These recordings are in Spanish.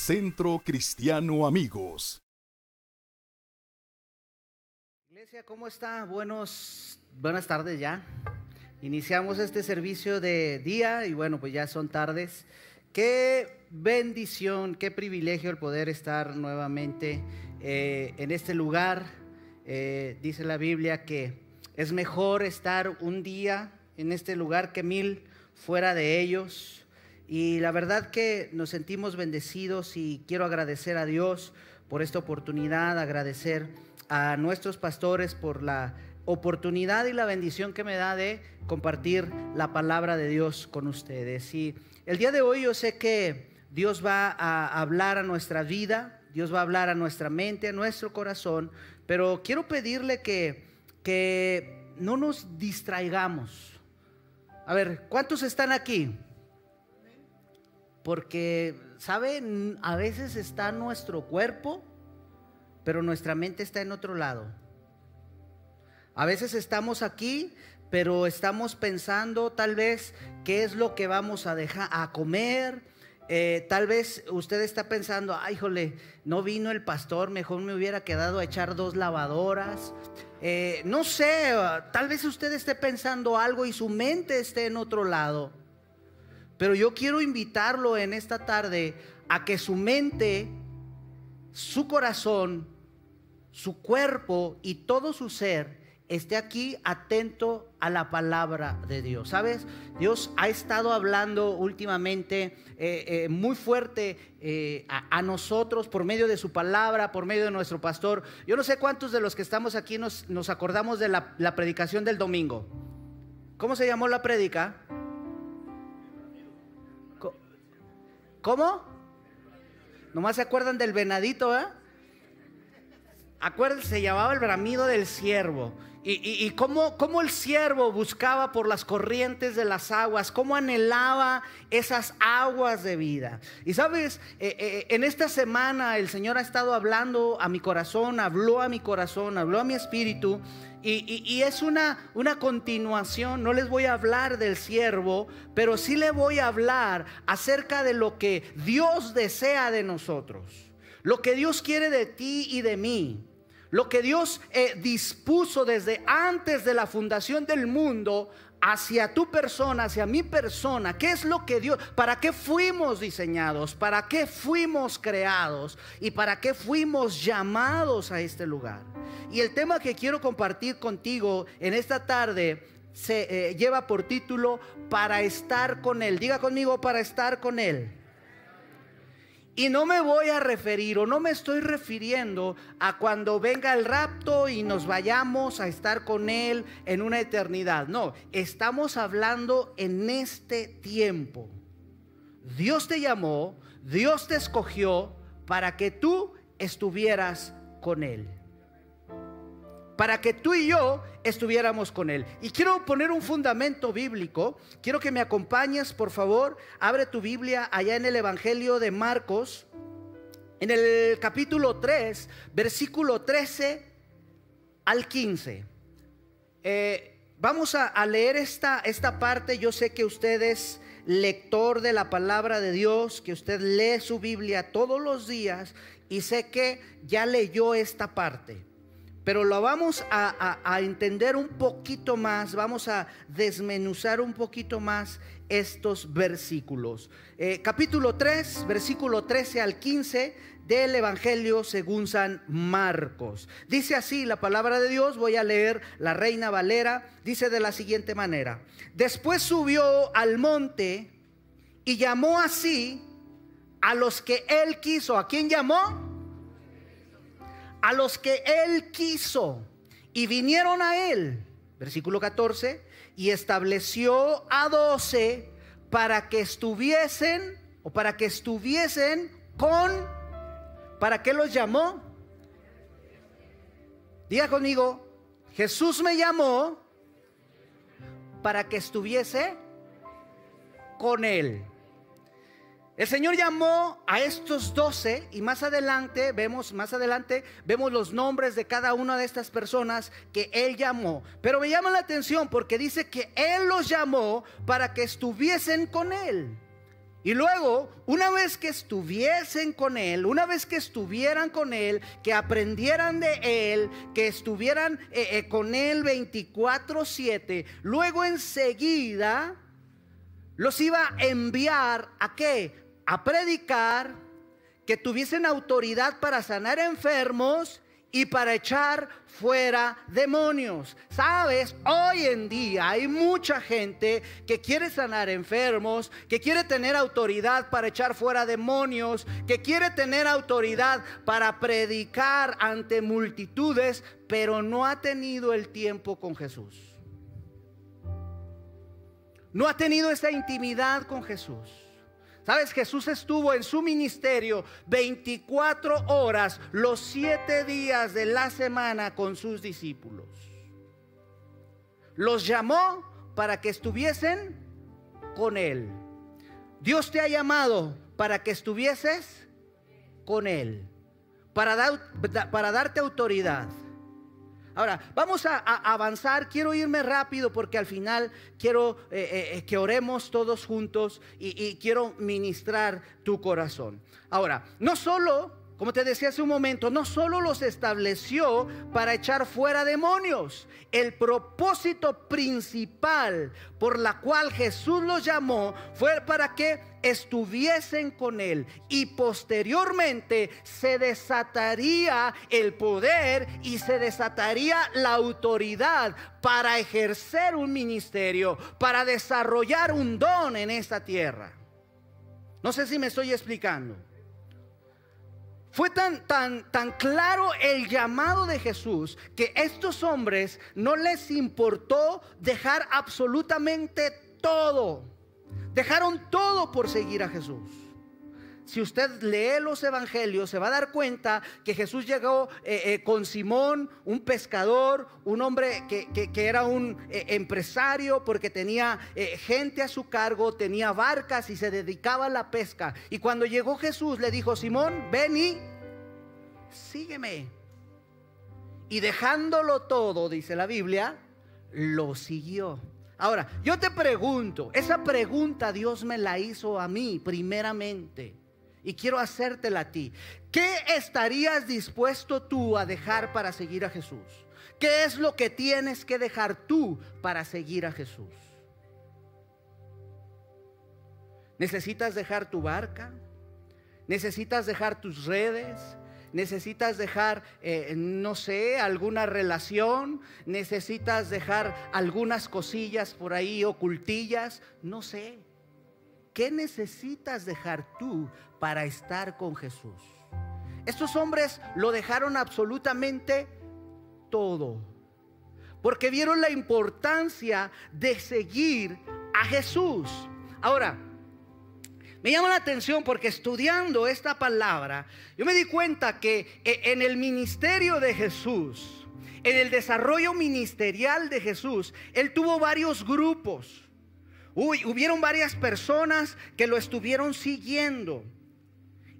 Centro Cristiano Amigos. Iglesia, ¿cómo está? Buenos, buenas tardes ya. Iniciamos este servicio de día y bueno, pues ya son tardes. Qué bendición, qué privilegio el poder estar nuevamente eh, en este lugar. Eh, dice la Biblia que es mejor estar un día en este lugar que mil fuera de ellos. Y la verdad que nos sentimos bendecidos y quiero agradecer a Dios por esta oportunidad, agradecer a nuestros pastores por la oportunidad y la bendición que me da de compartir la palabra de Dios con ustedes. Y el día de hoy yo sé que Dios va a hablar a nuestra vida, Dios va a hablar a nuestra mente, a nuestro corazón, pero quiero pedirle que, que no nos distraigamos. A ver, ¿cuántos están aquí? Porque, ¿saben? A veces está nuestro cuerpo, pero nuestra mente está en otro lado. A veces estamos aquí, pero estamos pensando tal vez qué es lo que vamos a dejar a comer. Eh, tal vez usted está pensando, ay, jole, no vino el pastor, mejor me hubiera quedado a echar dos lavadoras. Eh, no sé, tal vez usted esté pensando algo y su mente esté en otro lado. Pero yo quiero invitarlo en esta tarde a que su mente, su corazón, su cuerpo y todo su ser esté aquí atento a la palabra de Dios. ¿Sabes? Dios ha estado hablando últimamente eh, eh, muy fuerte eh, a, nosotros por medio de su palabra, por medio de nuestro pastor. Yo no sé cuántos de los que estamos aquí nos, acordamos de la, la predicación del domingo. ¿Cómo se llamó la predica? ¿Cómo? Nomás se acuerdan del venadito, ¿eh? Acuérdense, se llamaba el bramido del siervo. Y, y, cómo, cómo, el siervo buscaba por las corrientes de las aguas, cómo anhelaba esas aguas de vida. Y sabes, eh, eh, en esta semana el Señor ha estado hablando a mi corazón, habló a mi corazón, habló a mi espíritu. Y, es una, una continuación, no les voy a hablar del siervo, pero sí le voy a hablar acerca de lo que Dios desea de nosotros, lo que Dios quiere de ti y de mí. Lo que Dios eh, dispuso desde antes de la fundación del mundo hacia tu persona, hacia mi persona. ¿Qué es lo que Dios, para qué fuimos diseñados, para qué fuimos creados y para qué fuimos llamados a este lugar? Y el tema que quiero compartir contigo en esta tarde se eh, lleva por título Para estar con Él. Diga conmigo, para estar con Él. Y no me voy a referir o no me estoy refiriendo a cuando venga el rapto y nos vayamos a estar con Él en una eternidad. No, estamos hablando en este tiempo. Dios te llamó, Dios te escogió para que tú estuvieras con Él para que tú y yo estuviéramos con Él. Y quiero poner un fundamento bíblico. Quiero que me acompañes, por favor. Abre tu Biblia allá en el Evangelio de Marcos, en el capítulo 3, versículo 13 al 15. Eh, vamos a, a, leer esta, esta parte. Yo sé que usted es lector de la palabra de Dios, que usted lee su Biblia todos los días y sé que ya leyó esta parte. Pero lo vamos a, entender un poquito más, vamos a desmenuzar un poquito más estos versículos. Eh, capítulo 3, versículo 13 al 15 del Evangelio según San Marcos. Dice así la palabra de Dios, voy a leer la Reina Valera, dice de la siguiente manera. Después subió al monte y llamó así a los que él quiso. ¿A quién llamó? A los que él quiso y vinieron a él, versículo 14, y estableció a doce para que estuviesen o para que estuviesen con, ¿para qué los llamó? Diga conmigo, Jesús me llamó para que estuviese con él. El Señor llamó a estos doce y más adelante vemos, más adelante vemos los nombres de cada una de estas personas que Él llamó. Pero me llama la atención porque dice que Él los llamó para que estuviesen con Él. Y luego, una vez que estuviesen con Él, una vez que estuvieran con Él, que aprendieran de Él, que estuvieran eh, eh, con Él 24/7, luego enseguida los iba a enviar a qué? A predicar, que tuviesen autoridad para sanar enfermos y para echar fuera demonios. Sabes, hoy en día hay mucha gente que quiere sanar enfermos, que quiere tener autoridad para echar fuera demonios, que quiere tener autoridad para predicar ante multitudes, pero no ha tenido el tiempo con Jesús. No ha tenido esa intimidad con Jesús. Sabes, Jesús estuvo en su ministerio 24 horas los 7 días de la semana con sus discípulos. Los llamó para que estuviesen con Él. Dios te ha llamado para que estuvieses con Él, para, para darte autoridad. Ahora, vamos a, avanzar. Quiero irme rápido porque al final quiero eh, eh, eh, que oremos todos juntos y, y quiero ministrar tu corazón. Ahora, no solo como te decía hace un momento, no solo los estableció para echar fuera demonios, el propósito principal por la cual Jesús los llamó fue para que estuviesen con él y posteriormente se desataría el poder y se desataría la autoridad para ejercer un ministerio, para desarrollar un don en esta tierra. No sé si me estoy explicando. Fue tan, tan, tan claro el llamado de Jesús que estos hombres no les importó dejar absolutamente todo. Dejaron todo por seguir a Jesús si usted lee los evangelios, se va a dar cuenta que Jesús llegó eh, eh, con Simón, un pescador, un hombre que, era un eh, empresario porque tenía gente a su cargo, tenía barcas y se dedicaba a la pesca. Y cuando llegó Jesús le dijo, Simón, ven y sígueme. Y dejándolo todo, dice la Biblia, lo siguió. Ahora, yo te pregunto, esa pregunta Dios me la hizo a mí primeramente. Y quiero hacértela a ti. ¿Qué estarías dispuesto tú a dejar para seguir a Jesús? ¿Qué es lo que tienes que dejar tú para seguir a Jesús? ¿Necesitas dejar tu barca? ¿Necesitas dejar tus redes? Necesitas dejar, eh, no sé, alguna relación, necesitas dejar algunas cosillas por ahí ocultillas, no sé. ¿Qué necesitas dejar tú para estar con Jesús? Estos hombres lo dejaron absolutamente todo. Porque vieron la importancia de seguir a Jesús. Ahora, me llama la atención porque estudiando esta palabra, yo me di cuenta que eh, en el ministerio de Jesús, en el desarrollo ministerial de Jesús, Él tuvo varios grupos. Uy, hubieron varias personas que lo estuvieron siguiendo.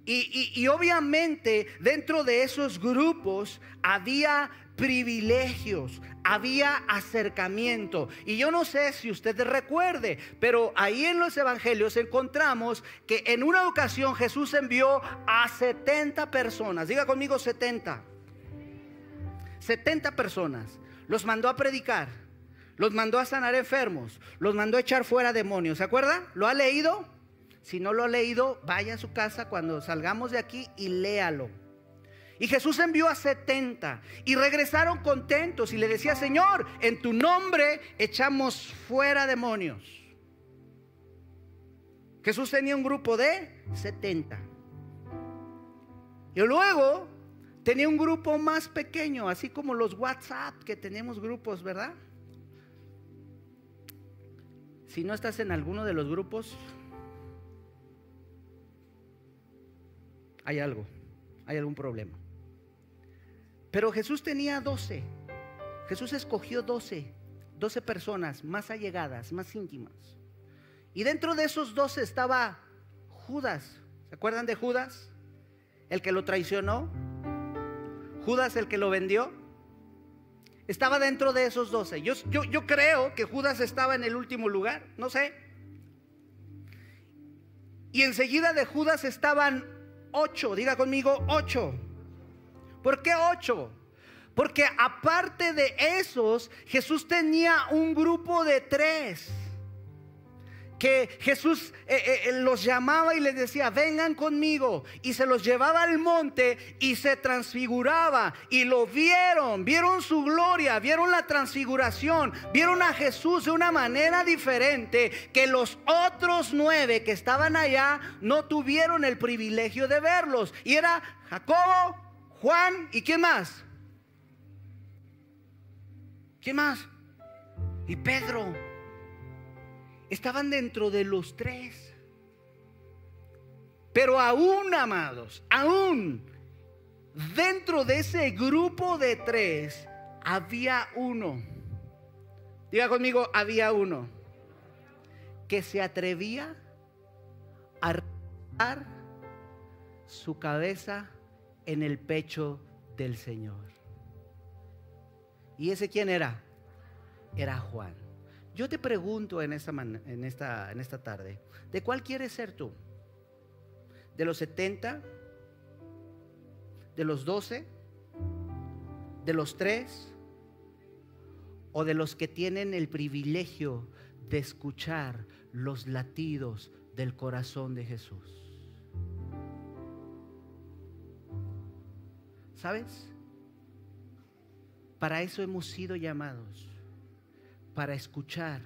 Y, obviamente dentro de esos grupos había privilegios, había acercamiento. Y yo no sé si usted recuerde, pero ahí en los evangelios encontramos que en una ocasión Jesús envió a 70 personas. Diga conmigo 70. 70 personas. Los mandó a predicar los mandó a sanar enfermos, los mandó a echar fuera demonios. ¿Se acuerda? ¿Lo ha leído? Si no lo ha leído, vaya a su casa cuando salgamos de aquí y léalo. Y Jesús envió a 70 y regresaron contentos y le decía, Señor, en tu nombre echamos fuera demonios. Jesús tenía un grupo de 70. Y luego tenía un grupo más pequeño, así como los WhatsApp que tenemos grupos, ¿verdad? Si no estás en alguno de los grupos, hay algo, hay algún problema. Pero Jesús tenía 12. Jesús escogió 12, 12 personas más allegadas, más íntimas. Y dentro de esos 12 estaba Judas. ¿Se acuerdan de Judas? El que lo traicionó. Judas el que lo vendió. Estaba dentro de esos doce. Yo, yo, creo que Judas estaba en el último lugar, no sé. Y enseguida de Judas estaban ocho, diga conmigo ocho. ¿Por qué ocho? Porque aparte de esos, Jesús tenía un grupo de tres que Jesús eh, eh, eh, los llamaba y les decía, vengan conmigo. Y se los llevaba al monte y se transfiguraba. Y lo vieron, vieron su gloria, vieron la transfiguración, vieron a Jesús de una manera diferente que los otros nueve que estaban allá no tuvieron el privilegio de verlos. Y era Jacobo, Juan y ¿quién más? ¿Quién más? Y Pedro estaban dentro de los tres. Pero aún, amados, aún dentro de ese grupo de tres había uno. Diga conmigo, había uno que se atrevía a dar su cabeza en el pecho del Señor. ¿Y ese quién era? Era Juan. Yo te pregunto en esta, en esta, en esta tarde, ¿de cuál quieres ser tú? ¿De los 70? ¿De los 12? ¿De los 3? ¿O de los que tienen el privilegio de escuchar los latidos del corazón de Jesús? ¿Sabes? Para eso hemos sido llamados para escuchar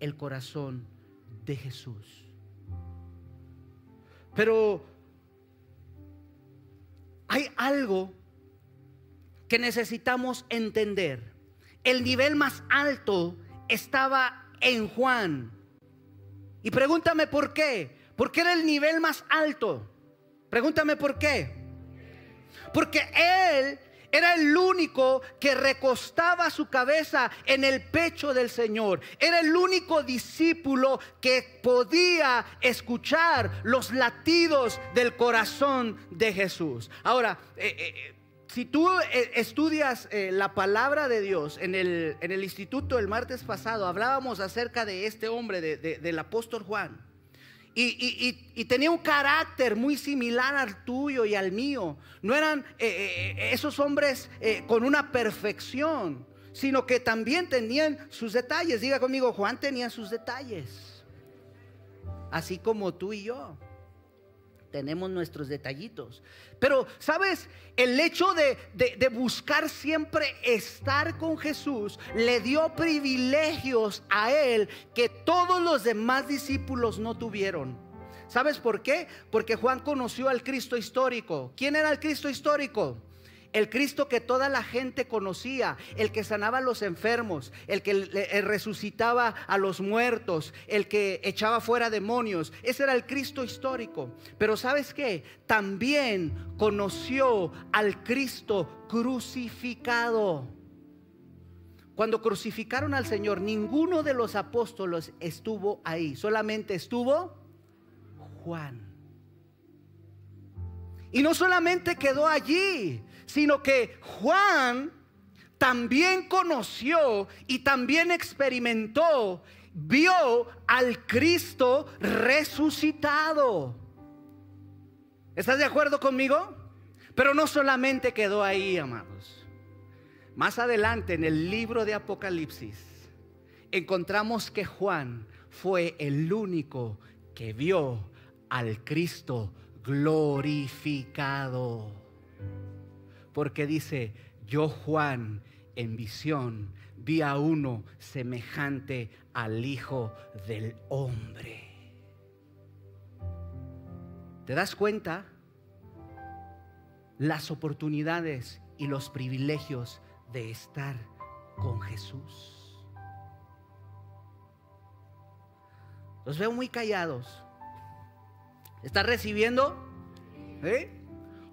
el corazón de Jesús. Pero hay algo que necesitamos entender. El nivel más alto estaba en Juan. Y pregúntame por qué. ¿Por qué era el nivel más alto? Pregúntame por qué. Porque él era el único que recostaba su cabeza en el pecho del Señor. Era el único discípulo que podía escuchar los latidos del corazón de Jesús. Ahora, eh, eh, si tú eh, estudias la palabra de Dios en el, instituto el martes pasado, hablábamos acerca de este hombre, del apóstol Juan. Y, tenía un carácter muy similar al tuyo y al mío. No eran eh, eh, esos hombres eh, con una perfección, sino que también tenían sus detalles. Diga conmigo, Juan tenía sus detalles. Así como tú y yo tenemos nuestros detallitos. Pero, ¿sabes? El hecho de, de, buscar siempre estar con Jesús le dio privilegios a él que todos los demás discípulos no tuvieron. ¿Sabes por qué? Porque Juan conoció al Cristo histórico. ¿Quién era el Cristo histórico? El Cristo que toda la gente conocía, el que sanaba a los enfermos, el que resucitaba a los muertos, el que echaba fuera demonios. Ese era el Cristo histórico. Pero ¿sabes qué? También conoció al Cristo crucificado. Cuando crucificaron al Señor, ninguno de los apóstoles estuvo ahí, solamente estuvo Juan. Y no solamente quedó allí, sino que Juan también conoció y también experimentó, vio al Cristo resucitado. ¿Estás de acuerdo conmigo? Pero no solamente quedó ahí, amados. Más adelante en el libro de Apocalipsis encontramos que Juan fue el único que vio al Cristo glorificado porque dice, yo Juan en visión vi a uno semejante al Hijo del Hombre. ¿Te das cuenta? Las oportunidades y los privilegios de estar con Jesús. Los veo muy callados. ¿Estás recibiendo? ¿Eh?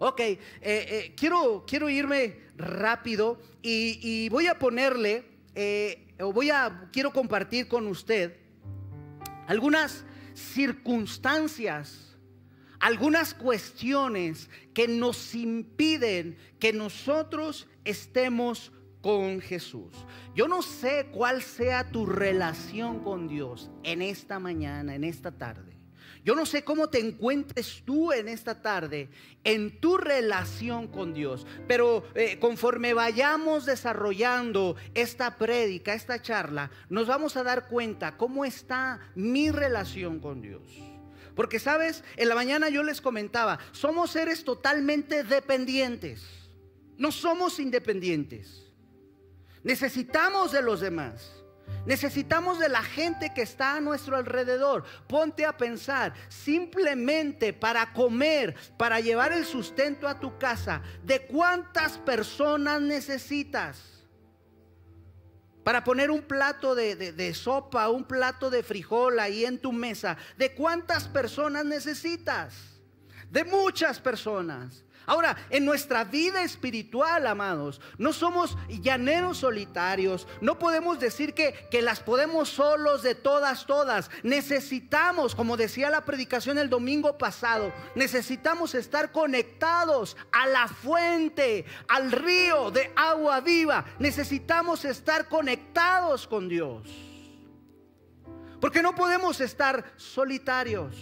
Ok, eh, eh, quiero, quiero irme rápido y, voy a ponerle, eh, o voy a, quiero compartir con usted algunas circunstancias, algunas cuestiones que nos impiden que nosotros estemos con Jesús. Yo no sé cuál sea tu relación con Dios en esta mañana, en esta tarde. Yo no sé cómo te encuentres tú en esta tarde en tu relación con Dios, pero eh, conforme vayamos desarrollando esta prédica, esta charla, nos vamos a dar cuenta cómo está mi relación con Dios. Porque sabes, en la mañana yo les comentaba, somos seres totalmente dependientes, no somos independientes. Necesitamos de los demás. Necesitamos de la gente que está a nuestro alrededor. Ponte a pensar, simplemente para comer, para llevar el sustento a tu casa, ¿de cuántas personas necesitas? Para poner un plato de, de sopa, un plato de frijol ahí en tu mesa, ¿de cuántas personas necesitas? De muchas personas. Ahora, en nuestra vida espiritual, amados, no somos llaneros solitarios. No podemos decir que, que, las podemos solos de todas, todas. Necesitamos, como decía la predicación el domingo pasado, necesitamos estar conectados a la fuente, al río de agua viva. Necesitamos estar conectados con Dios. Porque no podemos estar solitarios.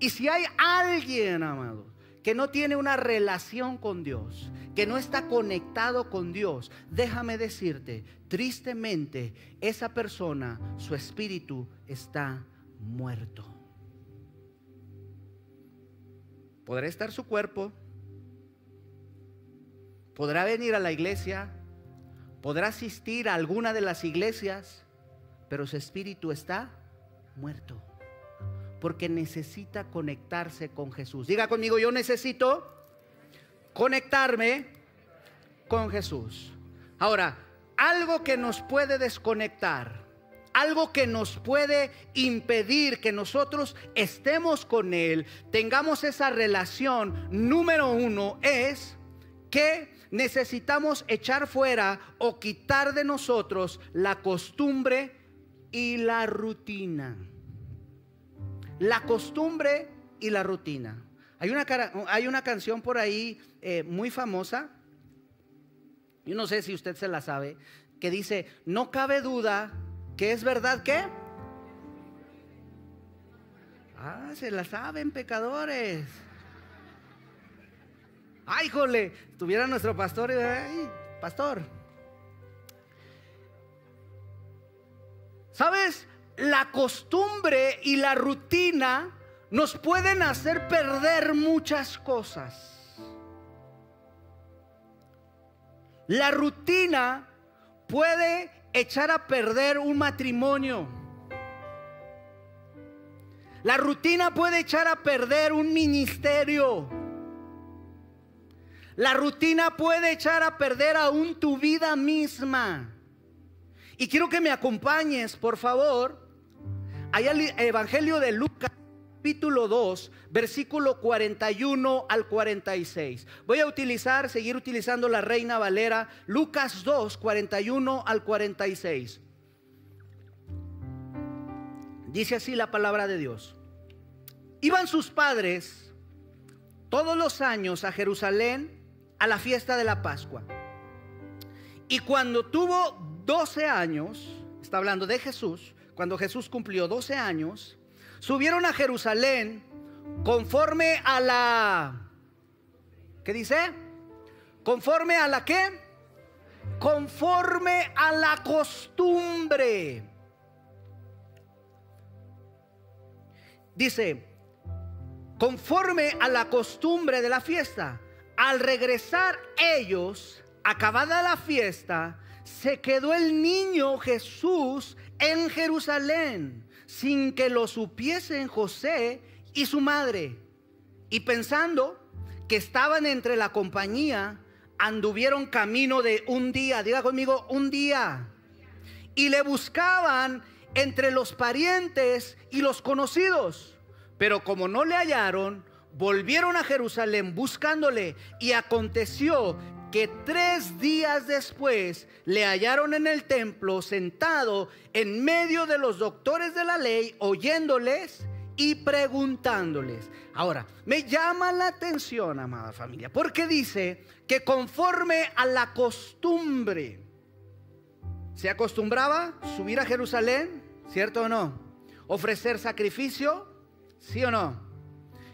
Y si hay alguien, amados, que no tiene una relación con Dios, que no está conectado con Dios, déjame decirte, tristemente, esa persona, su espíritu está muerto. Podrá estar su cuerpo, podrá venir a la iglesia, podrá asistir a alguna de las iglesias, pero su espíritu está muerto porque necesita conectarse con Jesús. Diga conmigo, yo necesito conectarme con Jesús. Ahora, algo que nos puede desconectar, algo que nos puede impedir que nosotros estemos con Él, tengamos esa relación, número uno es que necesitamos echar fuera o quitar de nosotros la costumbre y la rutina la costumbre y la rutina. Hay una, hay una canción por ahí eh, muy famosa, yo no sé si usted se la sabe, que dice, no cabe duda que es verdad que... Ah, se la saben, pecadores. Ay, jole, tuviera nuestro pastor, ay, pastor. ¿Sabes? La costumbre y la rutina nos pueden hacer perder muchas cosas. La rutina puede echar a perder un matrimonio. La rutina puede echar a perder un ministerio. La rutina puede echar a perder aún tu vida misma. Y quiero que me acompañes, por favor, hay el Evangelio de Lucas capítulo 2, versículo 41 al 46. Voy a utilizar, seguir utilizando la Reina Valera, Lucas 2, 41 al 46. Dice así la palabra de Dios. Iban sus padres todos los años a Jerusalén a la fiesta de la Pascua. Y cuando tuvo 12 años, está hablando de Jesús, cuando Jesús cumplió 12 años, subieron a Jerusalén conforme a la... ¿Qué dice? Conforme a la qué? Conforme a la costumbre. Dice, conforme a la costumbre de la fiesta. Al regresar ellos, acabada la fiesta, se quedó el niño Jesús en Jerusalén sin que lo supiesen José y su madre. Y pensando que estaban entre la compañía, anduvieron camino de un día, diga conmigo, un día. Y le buscaban entre los parientes y los conocidos. Pero como no le hallaron, volvieron a Jerusalén buscándole. Y aconteció que tres días después le hallaron en el templo sentado en medio de los doctores de la ley, oyéndoles y preguntándoles. Ahora, me llama la atención, amada familia, porque dice que conforme a la costumbre, se acostumbraba subir a Jerusalén, ¿cierto o no? Ofrecer sacrificio, ¿Sí o no?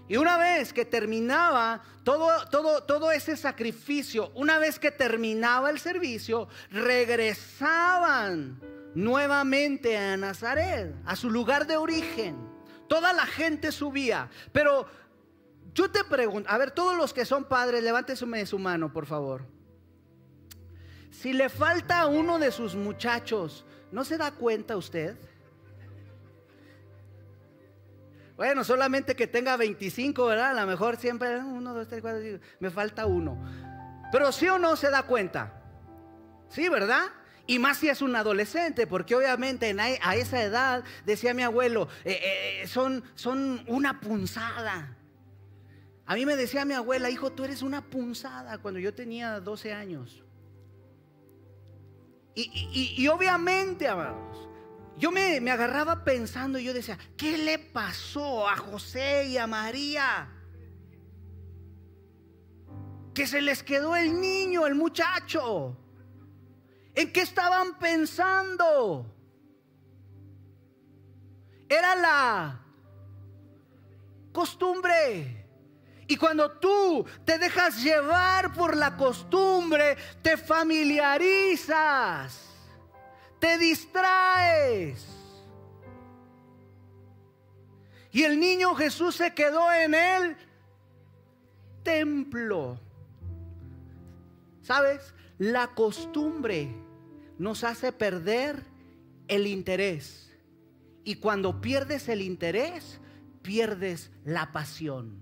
Y una vez que terminaba todo, todo, todo ese sacrificio, una vez que terminaba el servicio, regresaban nuevamente a Nazaret, a su lugar de origen. Toda la gente subía, pero yo te pregunto, a ver, todos los que son padres, levántese su mano, por favor. Si le falta a uno de sus muchachos, ¿no se da cuenta usted? Bueno, solamente que tenga 25, ¿verdad? A lo mejor siempre, uno, dos, tres, cuatro, me falta uno. Pero sí o no se da cuenta. Sí, ¿verdad? Y más si es un adolescente, porque obviamente a esa edad, decía mi abuelo, eh, eh, son, son una punzada. A mí me decía mi abuela, hijo, tú eres una punzada cuando yo tenía 12 años. Y, obviamente, amados, yo me, me, agarraba pensando y yo decía, ¿qué le pasó a José y a María? Que se les quedó el niño, el muchacho. ¿En qué estaban pensando? Era la costumbre. Y cuando tú te dejas llevar por la costumbre, te familiarizas, te distraes. Y el niño Jesús se quedó en el templo. ¿Sabes? La costumbre nos hace perder el interés. Y cuando pierdes el interés, pierdes la pasión.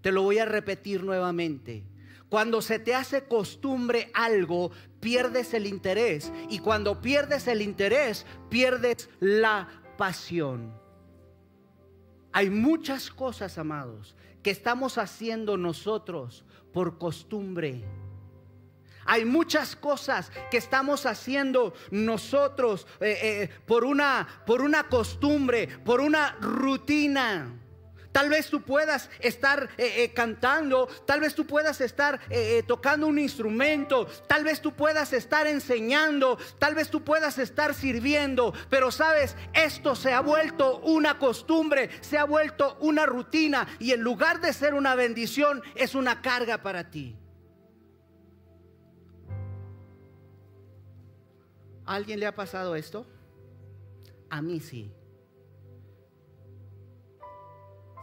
Te lo voy a repetir nuevamente. Cuando se te hace costumbre algo, pierdes el interés. Y cuando pierdes el interés, pierdes la pasión. Hay muchas cosas, amados, que estamos haciendo nosotros por costumbre. Hay muchas cosas que estamos haciendo nosotros eh, eh, por, una, por una costumbre, por una rutina. Tal vez tú puedas estar eh, eh, cantando, tal vez tú puedas estar eh, tocando un instrumento, tal vez tú puedas estar enseñando, tal vez tú puedas estar sirviendo, pero sabes, esto se ha vuelto una costumbre, se ha vuelto una rutina y en lugar de ser una bendición es una carga para ti. ¿A alguien le ha pasado esto? A mí sí.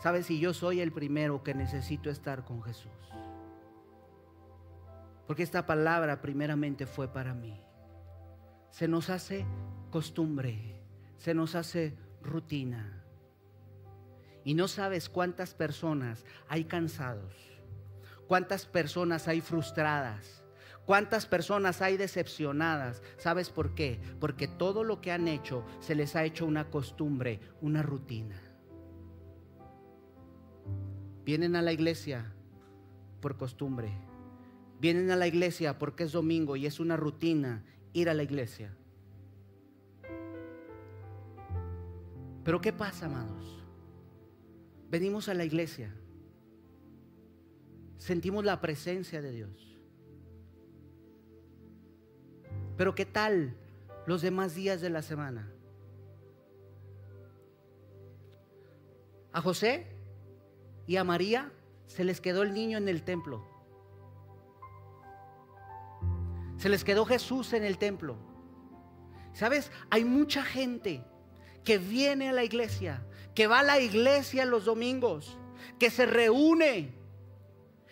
¿Sabes si yo soy el primero que necesito estar con Jesús? Porque esta palabra primeramente fue para mí. Se nos hace costumbre, se nos hace rutina. Y no sabes cuántas personas hay cansados, cuántas personas hay frustradas, cuántas personas hay decepcionadas. ¿Sabes por qué? Porque todo lo que han hecho se les ha hecho una costumbre, una rutina. Vienen a la iglesia por costumbre. Vienen a la iglesia porque es domingo y es una rutina ir a la iglesia. Pero ¿qué pasa, amados? Venimos a la iglesia. Sentimos la presencia de Dios. Pero ¿qué tal los demás días de la semana? A José y a María se les quedó el niño en el templo. Se les quedó Jesús en el templo. ¿Sabes? Hay mucha gente que viene a la iglesia, que va a la iglesia los domingos, que se reúne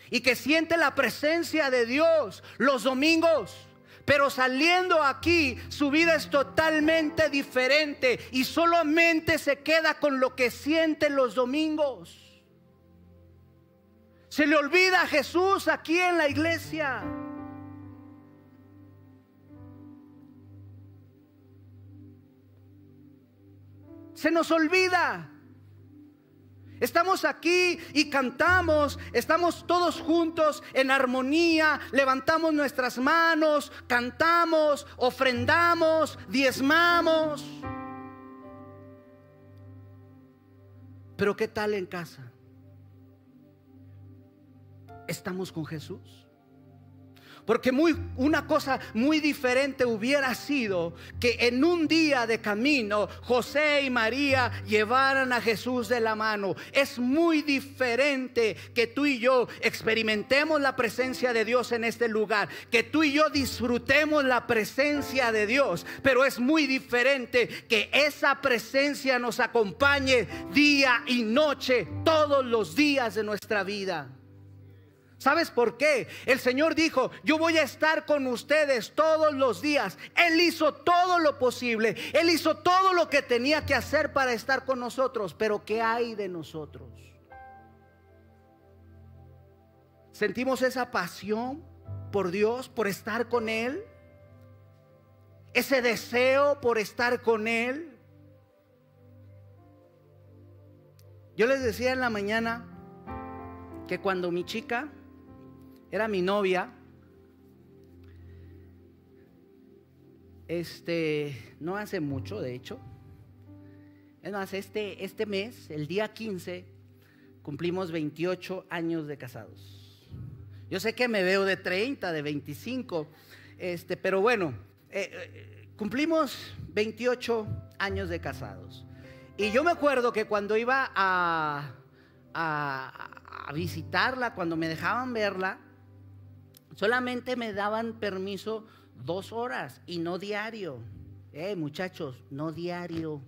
y que siente la presencia de Dios los domingos. Pero saliendo aquí, su vida es totalmente diferente y solamente se queda con lo que siente los domingos. Se le olvida a Jesús aquí en la iglesia. Se nos olvida. Estamos aquí y cantamos, estamos todos juntos en armonía, levantamos nuestras manos, cantamos, ofrendamos, diezmamos. Pero ¿qué tal en casa? ¿Estamos con Jesús? Porque muy, una cosa muy diferente hubiera sido que en un día de camino José y María llevaran a Jesús de la mano. Es muy diferente que tú y yo experimentemos la presencia de Dios en este lugar, que tú y yo disfrutemos la presencia de Dios. Pero es muy diferente que esa presencia nos acompañe día y noche, todos los días de nuestra vida. ¿Sabes por qué? El Señor dijo, yo voy a estar con ustedes todos los días. Él hizo todo lo posible. Él hizo todo lo que tenía que hacer para estar con nosotros. Pero ¿qué hay de nosotros? ¿Sentimos esa pasión por Dios, por estar con Él? Ese deseo por estar con Él. Yo les decía en la mañana que cuando mi chica era mi novia. Este, no hace mucho, de hecho. Es más, este, este mes, el día 15, cumplimos 28 años de casados. Yo sé que me veo de 30, de 25, este, pero bueno, eh, eh, cumplimos 28 años de casados. Y yo me acuerdo que cuando iba a, a visitarla, cuando me dejaban verla, Solamente me daban permiso dos horas y no diario. Eh, muchachos, no diario.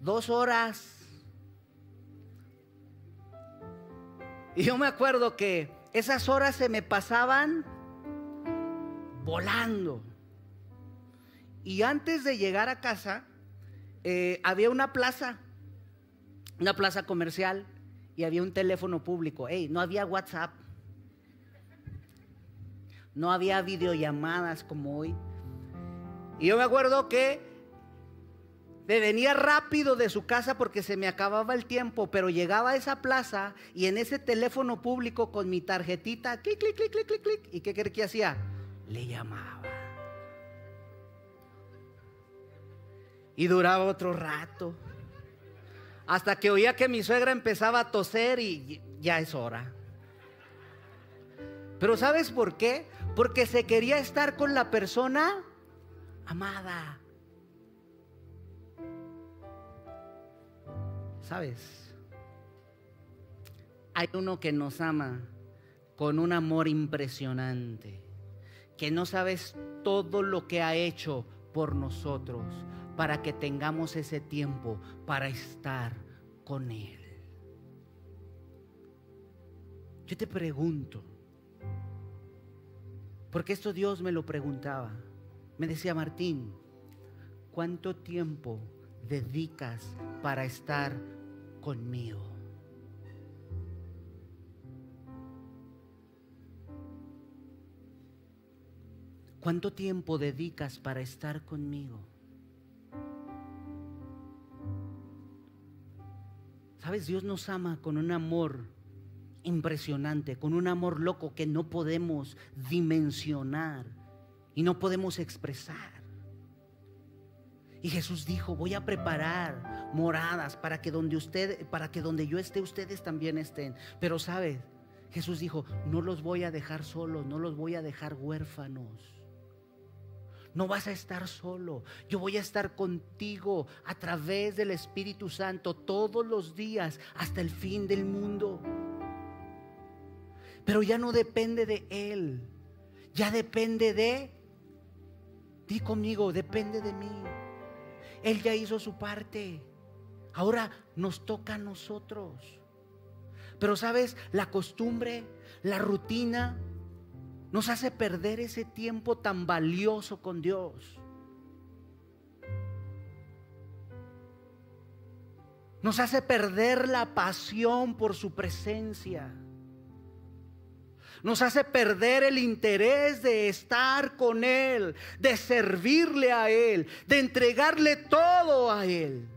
Dos horas. Y yo me acuerdo que esas horas se me pasaban volando. Y antes de llegar a casa, eh, había una plaza, una plaza comercial y había un teléfono público. Hey, no había WhatsApp. No había videollamadas como hoy. Y yo me acuerdo que me venía rápido de su casa porque se me acababa el tiempo, pero llegaba a esa plaza y en ese teléfono público con mi tarjetita, clic, clic, clic, clic, clic, clic. ¿Y qué crees que hacía? Le llamaba. Y duraba otro rato. Hasta que oía que mi suegra empezaba a toser y ya es hora. Pero ¿sabes por qué? Porque se quería estar con la persona amada. ¿Sabes? Hay uno que nos ama con un amor impresionante, que no sabes todo lo que ha hecho por nosotros para que tengamos ese tiempo para estar con Él. Yo te pregunto, porque esto Dios me lo preguntaba. Me decía Martín, ¿cuánto tiempo dedicas para estar conmigo? ¿Cuánto tiempo dedicas para estar conmigo? Sabes, Dios nos ama con un amor impresionante, con un amor loco que no podemos dimensionar y no podemos expresar. Y Jesús dijo, voy a preparar moradas para que donde usted, para que donde yo esté, ustedes también estén. Pero sabes, Jesús dijo, no los voy a dejar solos, no los voy a dejar huérfanos. No vas a estar solo. Yo voy a estar contigo a través del Espíritu Santo todos los días hasta el fin del mundo. Pero ya no depende de Él. Ya depende de... Di conmigo, depende de mí. Él ya hizo su parte. Ahora nos toca a nosotros. Pero sabes, la costumbre, la rutina, nos hace perder ese tiempo tan valioso con Dios. Nos hace perder la pasión por su presencia. Nos hace perder el interés de estar con Él, de servirle a Él, de entregarle todo a Él.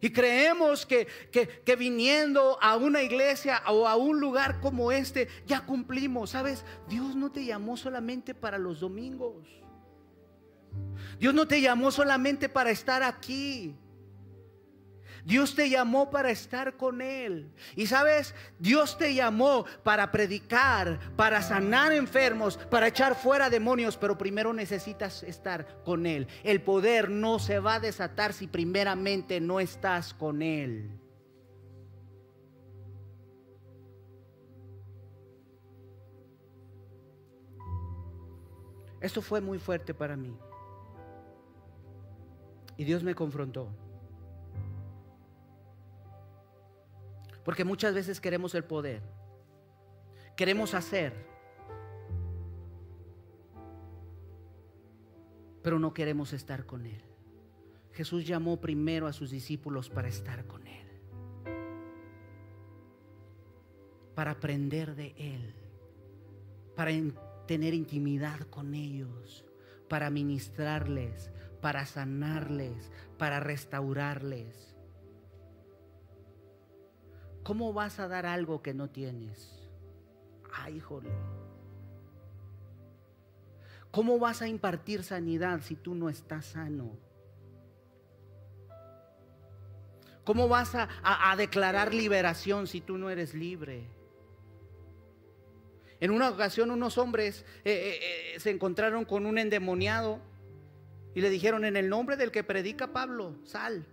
Y creemos que, que, viniendo a una iglesia o a un lugar como este ya cumplimos. ¿Sabes? Dios no te llamó solamente para los domingos. Dios no te llamó solamente para estar aquí. Dios te llamó para estar con Él. Y sabes, Dios te llamó para predicar, para sanar enfermos, para echar fuera demonios, pero primero necesitas estar con Él. El poder no se va a desatar si primeramente no estás con Él. Esto fue muy fuerte para mí. Y Dios me confrontó. Porque muchas veces queremos el poder. Queremos hacer. Pero no queremos estar con Él. Jesús llamó primero a sus discípulos para estar con Él. Para aprender de Él. Para tener intimidad con ellos. Para ministrarles. Para sanarles. Para restaurarles. ¿Cómo vas a dar algo que no tienes? Ay, jole. ¿Cómo vas a impartir sanidad si tú no estás sano? ¿Cómo vas a, a, declarar liberación si tú no eres libre? En una ocasión unos hombres eh, eh, eh, se encontraron con un endemoniado y le dijeron, en el nombre del que predica Pablo, sal.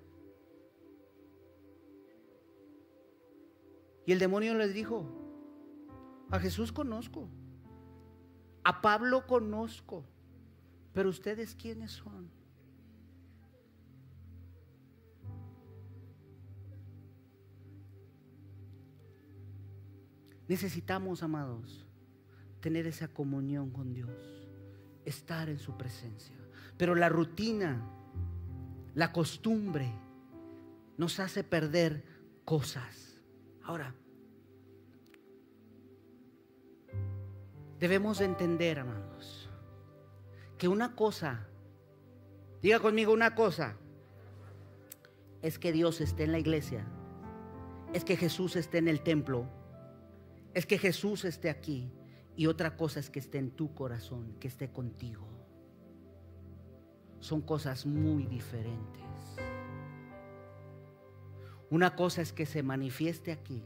Y el demonio les dijo, a Jesús conozco, a Pablo conozco, pero ustedes quiénes son. Necesitamos, amados, tener esa comunión con Dios, estar en su presencia. Pero la rutina, la costumbre, nos hace perder cosas. Ahora, debemos entender, amados, que una cosa, diga conmigo una cosa, es que Dios esté en la iglesia, es que Jesús esté en el templo, es que Jesús esté aquí, y otra cosa es que esté en tu corazón, que esté contigo. Son cosas muy diferentes. Una cosa es que se manifieste aquí.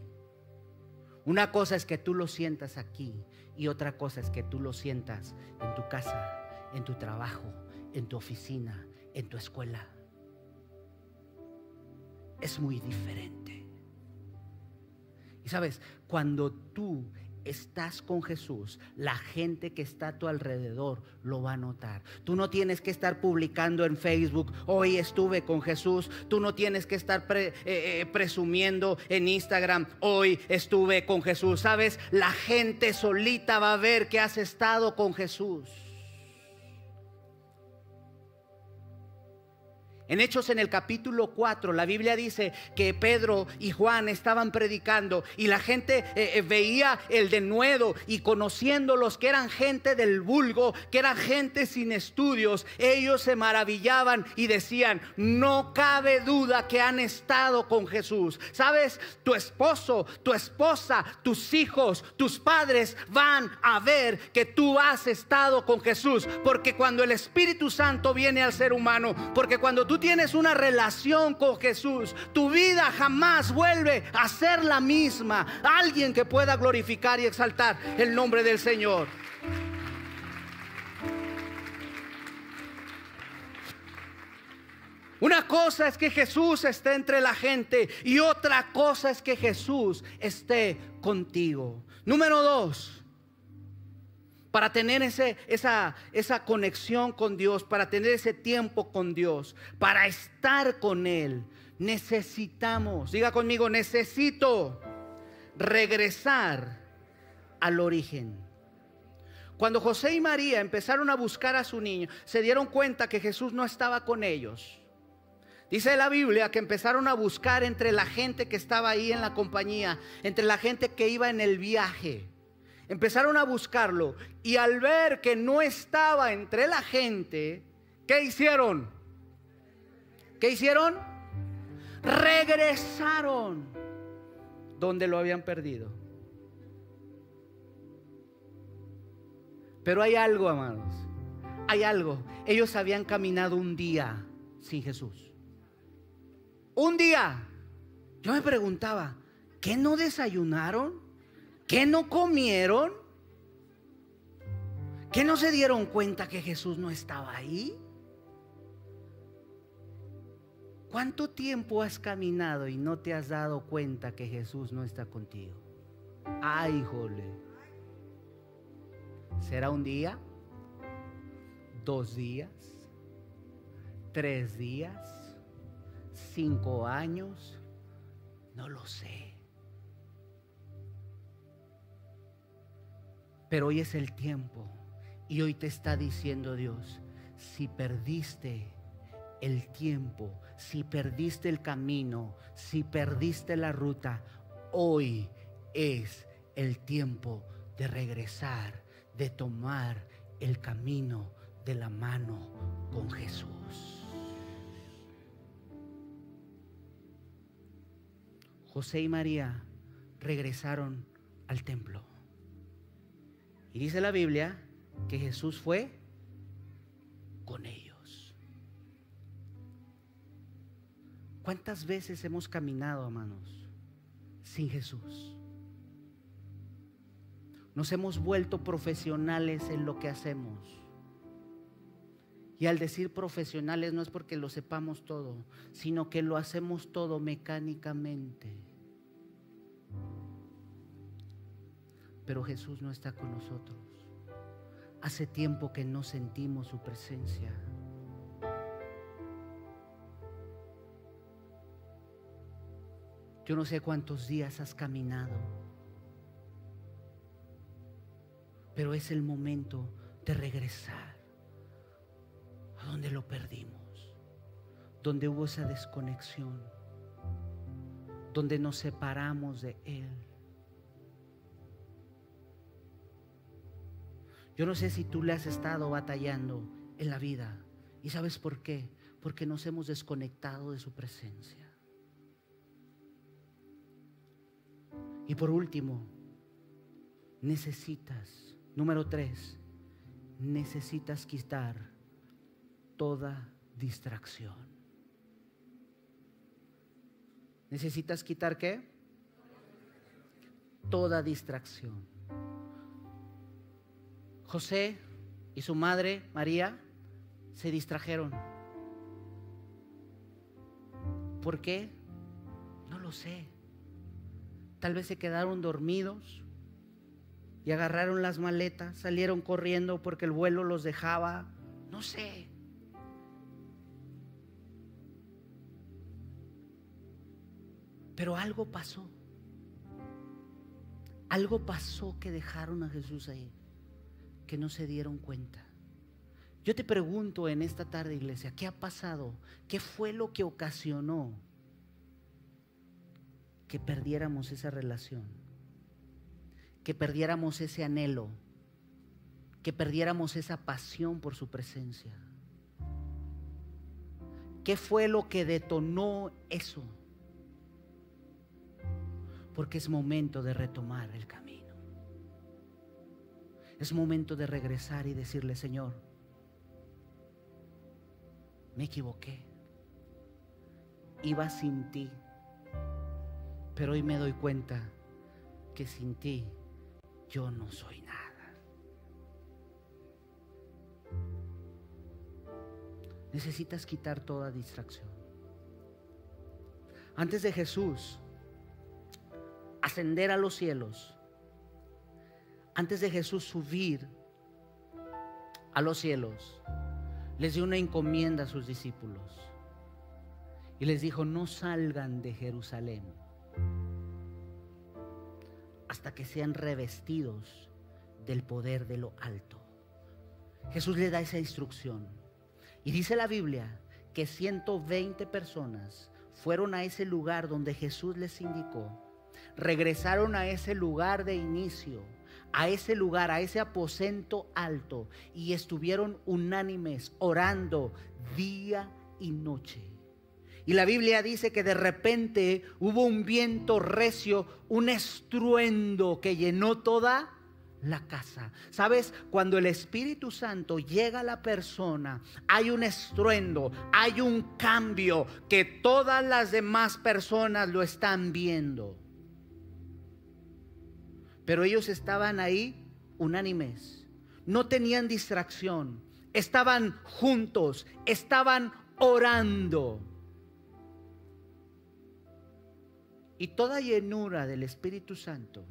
Una cosa es que tú lo sientas aquí y otra cosa es que tú lo sientas en tu casa, en tu trabajo, en tu oficina, en tu escuela. Es muy diferente. Y sabes, cuando tú estás con Jesús, la gente que está a tu alrededor lo va a notar. Tú no tienes que estar publicando en Facebook, hoy estuve con Jesús. Tú no tienes que estar eh, eh, presumiendo en Instagram, hoy estuve con Jesús. Sabes, la gente solita va a ver que has estado con Jesús. En Hechos en el capítulo 4, la Biblia dice que Pedro y Juan estaban predicando y la gente eh, eh, veía el denuedo y conociéndolos que eran gente del vulgo, que eran gente sin estudios, ellos se maravillaban y decían, no cabe duda que han estado con Jesús. Sabes, tu esposo, tu esposa, tus hijos, tus padres van a ver que tú has estado con Jesús, porque cuando el Espíritu Santo viene al ser humano, porque cuando tú tienes una relación con Jesús, tu vida jamás vuelve a ser la misma. Alguien que pueda glorificar y exaltar el nombre del Señor. Una cosa es que Jesús esté entre la gente y otra cosa es que Jesús esté contigo. Número dos, para tener ese, esa, esa conexión con Dios, para tener ese tiempo con Dios, para estar con Él, necesitamos, diga conmigo, necesito regresar al origen. Cuando José y María empezaron a buscar a su niño, se dieron cuenta que Jesús no estaba con ellos. Dice la Biblia que empezaron a buscar entre la gente que estaba ahí en la compañía, entre la gente que iba en el viaje. Empezaron a buscarlo y al ver que no estaba entre la gente, ¿qué hicieron? ¿Qué hicieron? Regresaron donde lo habían perdido. Pero hay algo, amados. Hay algo. Ellos habían caminado un día sin Jesús. Un día, yo me preguntaba, ¿qué no desayunaron? ¿Qué no comieron? ¿Qué no se dieron cuenta que Jesús no estaba ahí? ¿Cuánto tiempo has caminado y no te has dado cuenta que Jesús no está contigo? Ay, jole. ¿Será un día? ¿Dos días? ¿Tres días? ¿Cinco años? No lo sé. Pero hoy es el tiempo y hoy te está diciendo Dios, si perdiste el tiempo, si perdiste el camino, si perdiste la ruta, hoy es el tiempo de regresar, de tomar el camino de la mano con Jesús. José y María regresaron al templo. Y dice la Biblia que Jesús fue con ellos. ¿Cuántas veces hemos caminado, hermanos, sin Jesús? Nos hemos vuelto profesionales en lo que hacemos. Y al decir profesionales no es porque lo sepamos todo, sino que lo hacemos todo mecánicamente. Pero Jesús no está con nosotros. Hace tiempo que no sentimos su presencia. Yo no sé cuántos días has caminado, pero es el momento de regresar a donde lo perdimos, donde hubo esa desconexión, donde nos separamos de Él. Yo no sé si tú le has estado batallando en la vida. ¿Y sabes por qué? Porque nos hemos desconectado de su presencia. Y por último, necesitas, número tres, necesitas quitar toda distracción. ¿Necesitas quitar qué? Toda distracción. José y su madre, María, se distrajeron. ¿Por qué? No lo sé. Tal vez se quedaron dormidos y agarraron las maletas, salieron corriendo porque el vuelo los dejaba. No sé. Pero algo pasó. Algo pasó que dejaron a Jesús ahí que no se dieron cuenta. Yo te pregunto en esta tarde, iglesia, ¿qué ha pasado? ¿Qué fue lo que ocasionó que perdiéramos esa relación? Que perdiéramos ese anhelo, que perdiéramos esa pasión por su presencia. ¿Qué fue lo que detonó eso? Porque es momento de retomar el camino. Es momento de regresar y decirle, Señor, me equivoqué. Iba sin ti, pero hoy me doy cuenta que sin ti yo no soy nada. Necesitas quitar toda distracción. Antes de Jesús ascender a los cielos, antes de Jesús subir a los cielos, les dio una encomienda a sus discípulos. Y les dijo, no salgan de Jerusalén hasta que sean revestidos del poder de lo alto. Jesús le da esa instrucción. Y dice la Biblia que 120 personas fueron a ese lugar donde Jesús les indicó. Regresaron a ese lugar de inicio a ese lugar, a ese aposento alto, y estuvieron unánimes orando día y noche. Y la Biblia dice que de repente hubo un viento recio, un estruendo que llenó toda la casa. ¿Sabes? Cuando el Espíritu Santo llega a la persona, hay un estruendo, hay un cambio que todas las demás personas lo están viendo. Pero ellos estaban ahí unánimes, no tenían distracción, estaban juntos, estaban orando. Y toda llenura del Espíritu Santo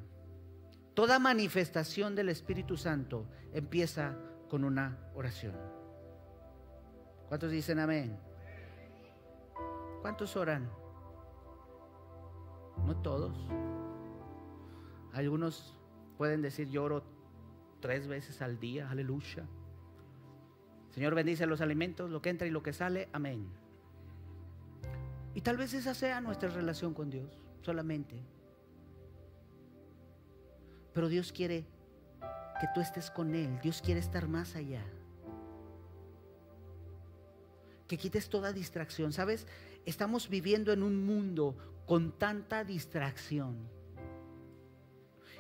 Toda manifestación del Espíritu Santo empieza con una oración. ¿Cuántos dicen amén? ¿Cuántos oran? No todos. Algunos pueden decir lloro tres veces al día, aleluya. Señor bendice los alimentos, lo que entra y lo que sale, amén. Y tal vez esa sea nuestra relación con Dios, solamente. Pero Dios quiere que tú estés con Él. Dios quiere estar más allá. Que quites toda distracción. ¿Sabes? Estamos viviendo en un mundo con tanta distracción.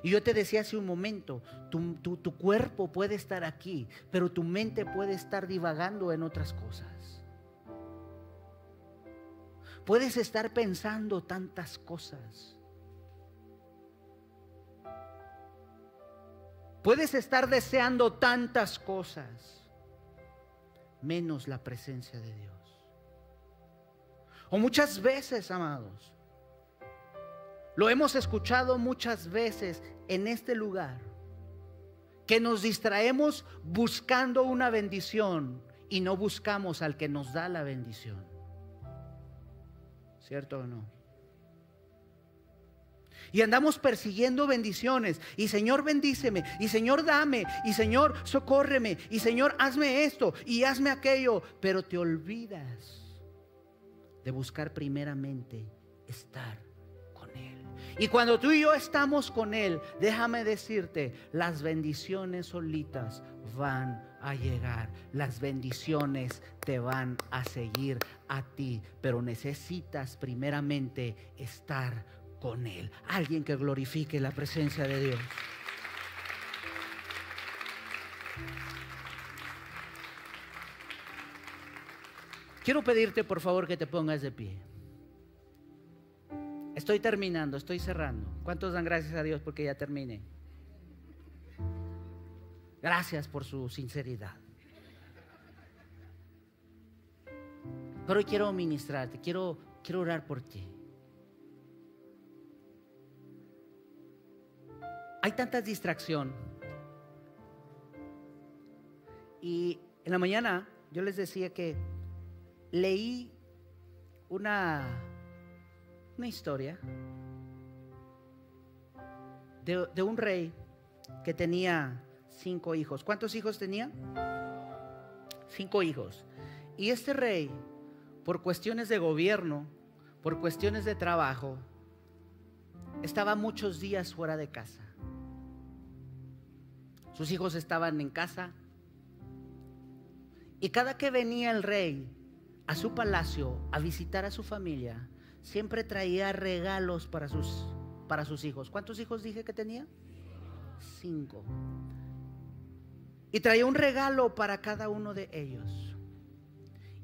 Y yo te decía hace un momento, tu, tu, cuerpo puede estar aquí, pero tu mente puede estar divagando en otras cosas. Puedes estar pensando tantas cosas. Puedes estar deseando tantas cosas, menos la presencia de Dios. O muchas veces, amados, lo hemos escuchado muchas veces en este lugar, que nos distraemos buscando una bendición y no buscamos al que nos da la bendición. ¿Cierto o no? Y andamos persiguiendo bendiciones. Y Señor bendíceme. Y Señor dame. Y Señor socórreme. Y Señor hazme esto. Y hazme aquello. Pero te olvidas de buscar primeramente estar. Y cuando tú y yo estamos con Él, déjame decirte, las bendiciones solitas van a llegar. Las bendiciones te van a seguir a ti. Pero necesitas primeramente estar con Él. Alguien que glorifique la presencia de Dios. Quiero pedirte por favor que te pongas de pie. Estoy terminando, estoy cerrando. ¿Cuántos dan gracias a Dios porque ya termine? Gracias por su sinceridad. Pero hoy quiero ministrarte, quiero, quiero orar por ti. hay tanta distracción. Y en la mañana yo les decía que leí una, una historia de, de un rey que tenía cinco hijos. ¿Cuántos hijos tenía? Cinco hijos. Y este rey, por cuestiones de gobierno, por cuestiones de trabajo, estaba muchos días fuera de casa. Sus hijos estaban en casa. Y cada que venía el rey a su palacio a visitar a su familia, siempre traía regalos para sus, para sus hijos. ¿Cuántos hijos dije que tenía? Cinco. Y traía un regalo para cada uno de ellos.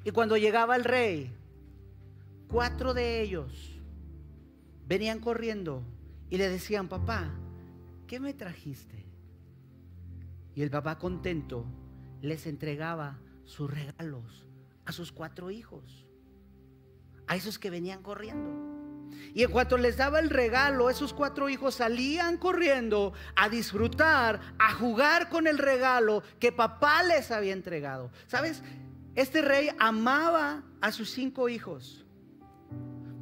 Y cuando llegaba el rey, cuatro de ellos venían corriendo y le decían, papá, ¿qué me trajiste? Y el papá contento les entregaba sus regalos a sus cuatro hijos, a esos que venían corriendo. Y en cuanto les daba el regalo, esos cuatro hijos salían corriendo a disfrutar, a jugar con el regalo que papá les había entregado. ¿Sabes? Este rey amaba a sus cinco hijos,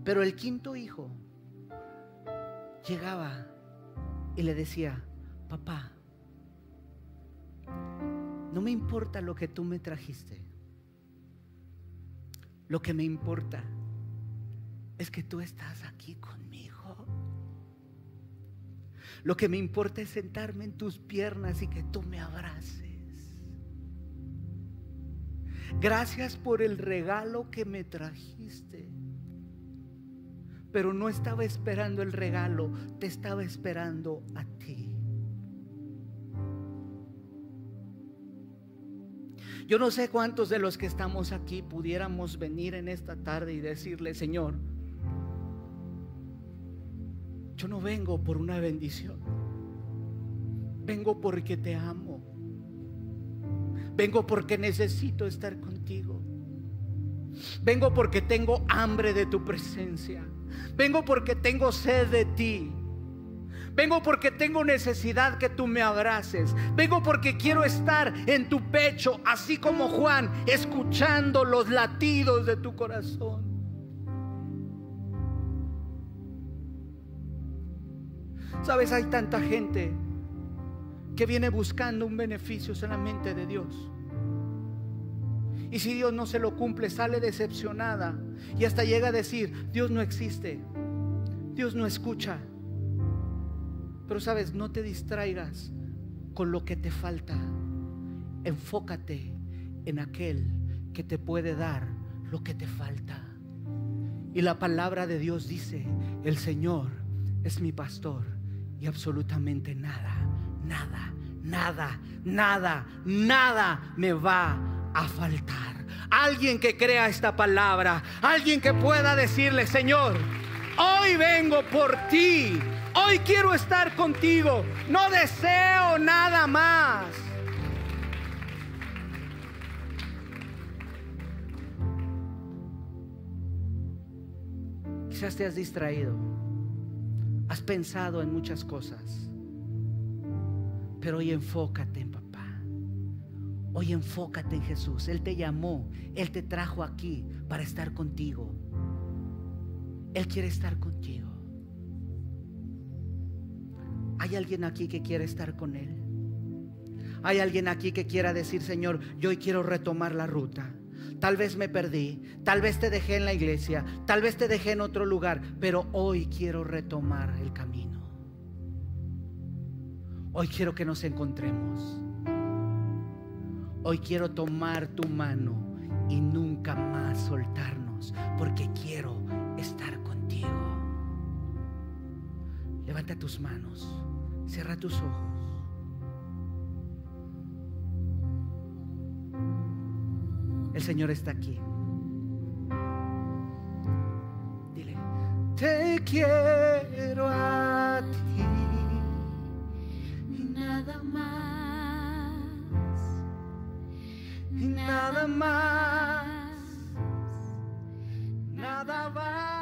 pero el quinto hijo llegaba y le decía, papá, no me importa lo que tú me trajiste. Lo que me importa es que tú estás aquí conmigo. Lo que me importa es sentarme en tus piernas y que tú me abraces. Gracias por el regalo que me trajiste. Pero no estaba esperando el regalo, te estaba esperando a ti. Yo no sé cuántos de los que estamos aquí pudiéramos venir en esta tarde y decirle, Señor, yo no vengo por una bendición, vengo porque te amo, vengo porque necesito estar contigo, vengo porque tengo hambre de tu presencia, vengo porque tengo sed de ti. Vengo porque tengo necesidad que tú me abraces. Vengo porque quiero estar en tu pecho, así como Juan, escuchando los latidos de tu corazón. Sabes, hay tanta gente que viene buscando un beneficio solamente de Dios. Y si Dios no se lo cumple, sale decepcionada y hasta llega a decir, Dios no existe, Dios no escucha. Pero sabes, no te distraigas con lo que te falta. Enfócate en aquel que te puede dar lo que te falta. Y la palabra de Dios dice, el Señor es mi pastor y absolutamente nada, nada, nada, nada, nada me va a faltar. Alguien que crea esta palabra, alguien que pueda decirle, Señor, hoy vengo por ti Hoy quiero estar contigo. No deseo nada más. Quizás te has distraído. Has pensado en muchas cosas. Pero hoy enfócate en papá. Hoy enfócate en Jesús. Él te llamó. Él te trajo aquí para estar contigo. Él quiere estar contigo. ¿Hay alguien aquí que quiere estar con Él? ¿Hay alguien aquí que quiera decir, Señor, yo hoy quiero retomar la ruta? Tal vez me perdí, tal vez te dejé en la iglesia, tal vez te dejé en otro lugar, pero hoy quiero retomar el camino. Hoy quiero que nos encontremos. Hoy quiero tomar tu mano y nunca más soltarnos, porque quiero estar contigo. Levanta tus manos. Cierra tus ojos. El Señor está aquí. Dile, te quiero a ti. Y nada más. Y nada más. Nada más.